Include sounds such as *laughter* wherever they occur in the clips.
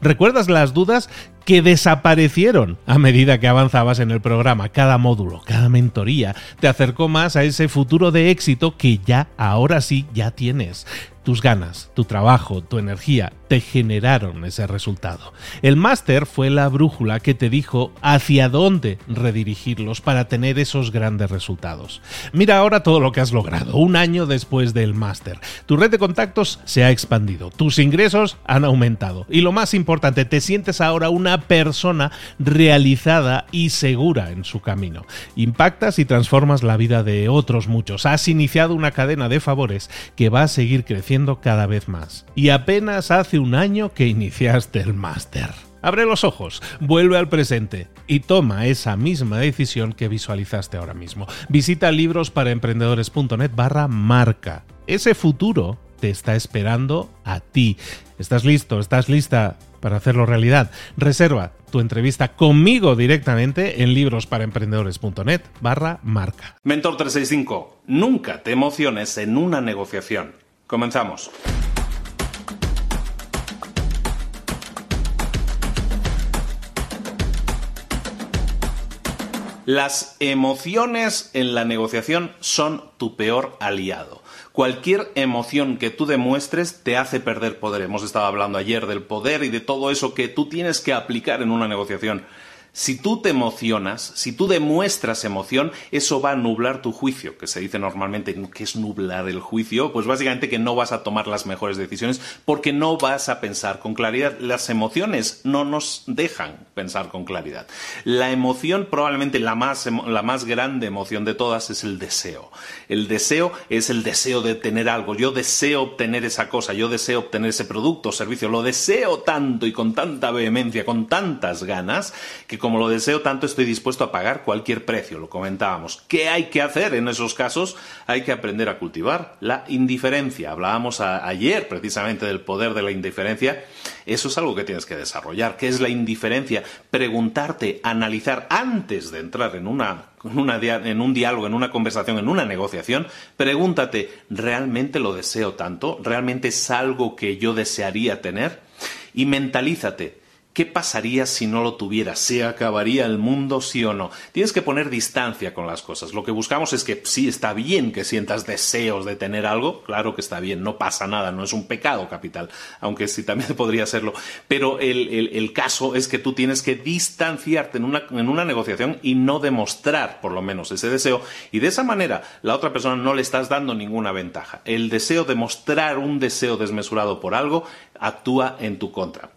¿Recuerdas las dudas que desaparecieron a medida que avanzabas en el programa? Cada módulo, cada mentoría te acercó más a ese futuro de éxito que ya, ahora sí, ya tienes. Tus ganas, tu trabajo, tu energía te generaron ese resultado. El máster fue la brújula que te dijo hacia dónde redirigirlos para tener esos grandes resultados. Mira ahora todo lo que has logrado, un año después del máster. Tu red de contactos se ha expandido, tus ingresos han aumentado y lo más importante, te sientes ahora una persona realizada y segura en su camino. Impactas y transformas la vida de otros muchos. Has iniciado una cadena de favores que va a seguir creciendo cada vez más. Y apenas hace un año que iniciaste el máster. Abre los ojos, vuelve al presente y toma esa misma decisión que visualizaste ahora mismo. Visita librosparaemprendedores.net barra marca. Ese futuro te está esperando a ti. ¿Estás listo? ¿Estás lista para hacerlo realidad? Reserva tu entrevista conmigo directamente en librosparaemprendedores.net barra marca. Mentor 365. Nunca te emociones en una negociación. Comenzamos. Las emociones en la negociación son tu peor aliado. Cualquier emoción que tú demuestres te hace perder poder. Hemos estado hablando ayer del poder y de todo eso que tú tienes que aplicar en una negociación. Si tú te emocionas, si tú demuestras emoción, eso va a nublar tu juicio, que se dice normalmente que es nublar el juicio, pues básicamente que no vas a tomar las mejores decisiones porque no vas a pensar con claridad. Las emociones no nos dejan pensar con claridad. La emoción, probablemente la más, la más grande emoción de todas, es el deseo. El deseo es el deseo de tener algo. Yo deseo obtener esa cosa, yo deseo obtener ese producto o servicio, lo deseo tanto y con tanta vehemencia, con tantas ganas, que como lo deseo tanto estoy dispuesto a pagar cualquier precio, lo comentábamos. ¿Qué hay que hacer en esos casos? Hay que aprender a cultivar la indiferencia. Hablábamos ayer precisamente del poder de la indiferencia. Eso es algo que tienes que desarrollar. ¿Qué es la indiferencia? Preguntarte, analizar antes de entrar en una en un diálogo, en una conversación, en una negociación, pregúntate, ¿realmente lo deseo tanto? ¿Realmente es algo que yo desearía tener? Y mentalízate, ¿Qué pasaría si no lo tuvieras? ¿Se acabaría el mundo, sí o no? Tienes que poner distancia con las cosas. Lo que buscamos es que sí, está bien que sientas deseos de tener algo, claro que está bien, no pasa nada, no es un pecado capital, aunque sí también *laughs* podría serlo. Pero el, caso es que tú tienes que distanciarte en una, en una negociación y no demostrar, por lo menos, ese deseo. Y de esa manera, la otra persona no le estás dando ninguna ventaja. El deseo de mostrar un deseo desmesurado por algo actúa en tu contra.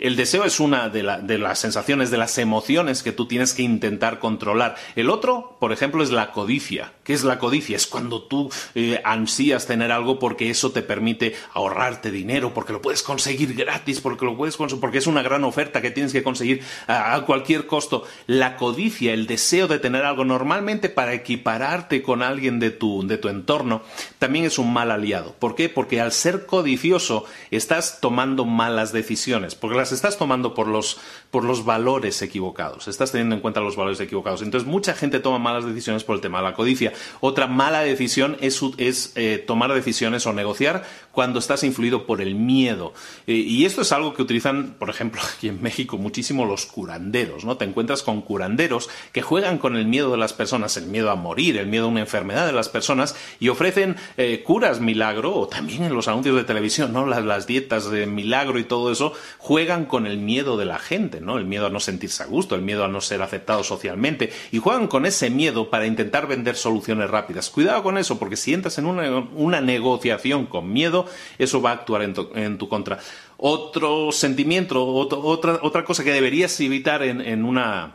El deseo es una de, las sensaciones, de las emociones que tú tienes que intentar controlar. El otro, por ejemplo, es la codicia. ¿Qué es la codicia? Es cuando tú eh, ansías tener algo porque eso te permite ahorrarte dinero, porque lo puedes conseguir gratis, porque lo puedes porque es una gran oferta que tienes que conseguir a, cualquier costo. La codicia, el deseo de tener algo normalmente para equipararte con alguien de tu, de tu entorno, también es un mal aliado. ¿Por qué? Porque al ser codicioso estás tomando malas decisiones, porque las estás tomando por los, por los valores equivocados, estás teniendo en cuenta los valores equivocados. Entonces, mucha gente toma malas decisiones por el tema de la codicia. Otra mala decisión es, es eh, tomar decisiones o negociar cuando estás influido por el miedo. Eh, y esto es algo que utilizan, por ejemplo, *laughs* aquí en México muchísimo los curanderos, ¿no? Te encuentras con curanderos que juegan con el miedo de las personas, el miedo a morir, el miedo a una enfermedad de las personas y ofrecen eh, curas milagro o también en los anuncios de televisión, ¿no? Las, las dietas de milagro y todo eso juegan con el miedo de la gente, ¿no? El miedo a no sentirse a gusto, el miedo a no ser aceptado socialmente y juegan con ese miedo para intentar vender soluciones rápidas. Cuidado con eso, porque si entras en una, negociación con miedo, eso va a actuar en tu, contra. Otro sentimiento, otra, cosa que deberías evitar en una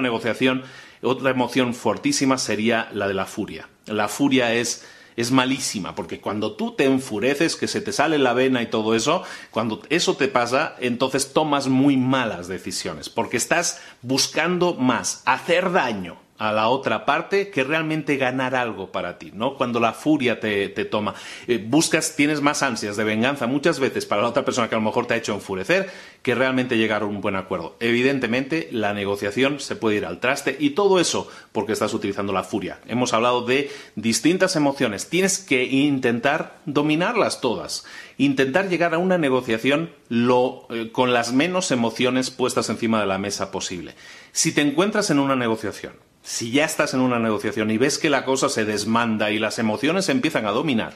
negociación, otra emoción fortísima sería la de la furia. La furia es es malísima, porque cuando tú te enfureces, que se te sale la vena y todo eso, cuando eso te pasa, entonces tomas muy malas decisiones, porque estás buscando más hacer daño a la otra parte que realmente ganar algo para ti, ¿no? Cuando la furia te, toma, eh, buscas, tienes más ansias de venganza muchas veces para la otra persona que a lo mejor te ha hecho enfurecer que realmente llegar a un buen acuerdo. Evidentemente, la negociación se puede ir al traste y todo eso porque estás utilizando la furia. Hemos hablado de distintas emociones, tienes que intentar dominarlas todas, intentar llegar a una negociación eh, con las menos emociones puestas encima de la mesa posible. Si te encuentras en una negociación si ya estás en una negociación y ves que la cosa se desmanda y las emociones empiezan a dominar,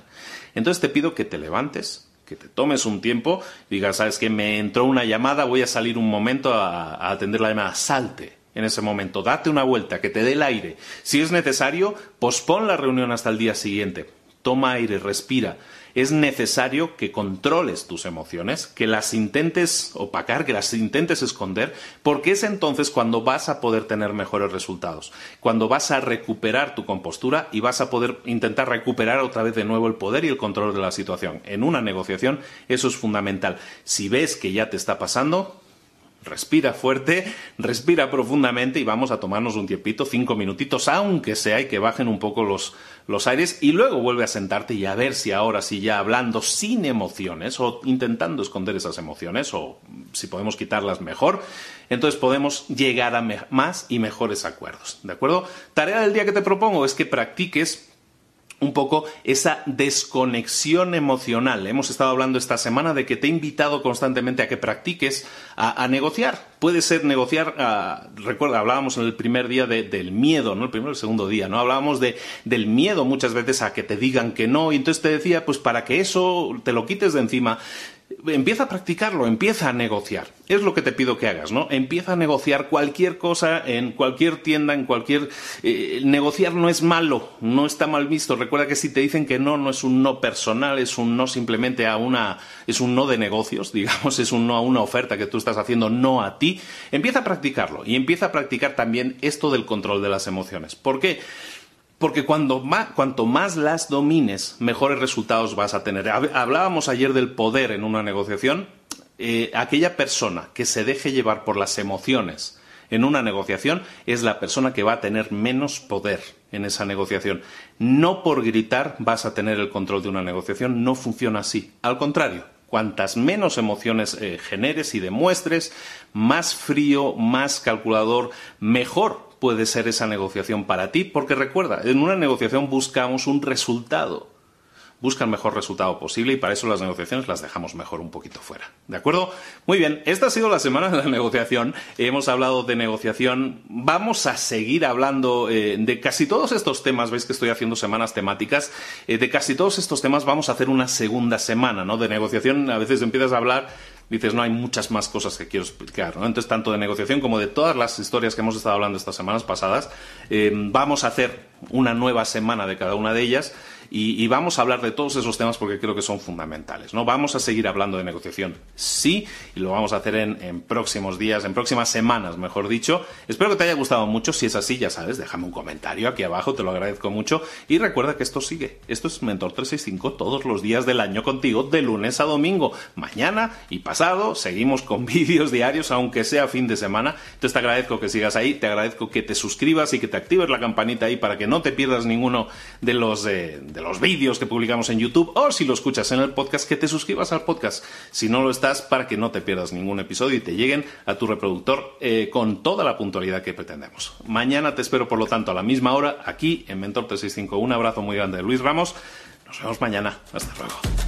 entonces te pido que te levantes, que te tomes un tiempo, digas, sabes que me entró una llamada, voy a salir un momento a, atender la llamada, salte en ese momento, date una vuelta, que te dé el aire. Si es necesario, pospon la reunión hasta el día siguiente, toma aire, respira es necesario que controles tus emociones, que las intentes opacar, que las intentes esconder, porque es entonces cuando vas a poder tener mejores resultados, cuando vas a recuperar tu compostura y vas a poder intentar recuperar otra vez de nuevo el poder y el control de la situación. En una negociación eso es fundamental. Si ves que ya te está pasando, respira fuerte, respira profundamente y vamos a tomarnos un tiempito, cinco minutitos, aunque sea, y que bajen un poco los, los aires, y luego vuelve a sentarte y a ver si ahora sí ya hablando sin emociones o intentando esconder esas emociones o si podemos quitarlas mejor, entonces podemos llegar a más y mejores acuerdos. ¿De acuerdo? Tarea del día que te propongo es que practiques un poco esa desconexión emocional. Hemos estado hablando esta semana de que te he invitado constantemente a que practiques a, negociar. Puede ser negociar, ah, recuerda, hablábamos en el primer día del miedo, ¿no? El primero el segundo día, ¿no? Hablábamos de, del miedo muchas veces a que te digan que no, y entonces te decía, pues para que eso te lo quites de encima, empieza a practicarlo, empieza a negociar. Es lo que te pido que hagas, ¿no? Empieza a negociar cualquier cosa en cualquier tienda, en cualquier... Eh, negociar no es malo, no está mal visto. Recuerda que si te dicen que no, no es un no personal, es un no simplemente a una... es un no de negocios, *laughs* digamos, es un no a una oferta que tú estás haciendo, no a ti. Empieza a practicarlo y empieza a practicar también esto del control de las emociones. ¿Por qué? Porque cuando cuanto más las domines, mejores resultados vas a tener. Hablábamos ayer del poder en una negociación. Eh, aquella persona que se deje llevar por las emociones en una negociación es la persona que va a tener menos poder en esa negociación. No por gritar vas a tener el control de una negociación, no funciona así. Al contrario, cuantas menos emociones eh, generes y demuestres, más frío, más calculador, mejor puede ser esa negociación para ti, porque recuerda, en una negociación buscamos un resultado. Busca el mejor resultado posible y para eso las negociaciones las dejamos mejor un poquito fuera. ¿De acuerdo? Muy bien, esta ha sido la semana de la negociación. Hemos hablado de negociación. Vamos a seguir hablando eh, de casi todos estos temas. Veis que estoy haciendo semanas temáticas. Eh, de casi todos estos temas vamos a hacer una segunda semana, ¿no? De negociación a veces empiezas a hablar dices, no hay muchas más cosas que quiero explicar. ¿no? Entonces, tanto de negociación como de todas las historias que hemos estado hablando estas semanas pasadas, eh, vamos a hacer una nueva semana de cada una de ellas y, vamos a hablar de todos esos temas porque creo que son fundamentales. ¿no? Vamos a seguir hablando de negociación, sí, y lo vamos a hacer en, próximos días, en próximas semanas, mejor dicho. Espero que te haya gustado mucho. Si es así, ya sabes, déjame un comentario aquí abajo, te lo agradezco mucho. Y recuerda que esto sigue. Esto es Mentor 365 todos los días del año contigo, de lunes a domingo. Mañana y pasado seguimos con *laughs* vídeos diarios, aunque sea fin de semana. Entonces te agradezco que sigas ahí, te agradezco que te suscribas y que te actives la campanita ahí para que no te pierdas ninguno de los... Eh, los vídeos que publicamos en YouTube o si lo escuchas en el podcast, que te suscribas al podcast. Si no lo estás, para que no te pierdas ningún episodio y te lleguen a tu reproductor eh, con toda la puntualidad que pretendemos. Mañana te espero, por lo tanto, a la misma hora aquí en Mentor 365. Un abrazo muy grande de Luis Ramos. Nos vemos mañana. Hasta luego.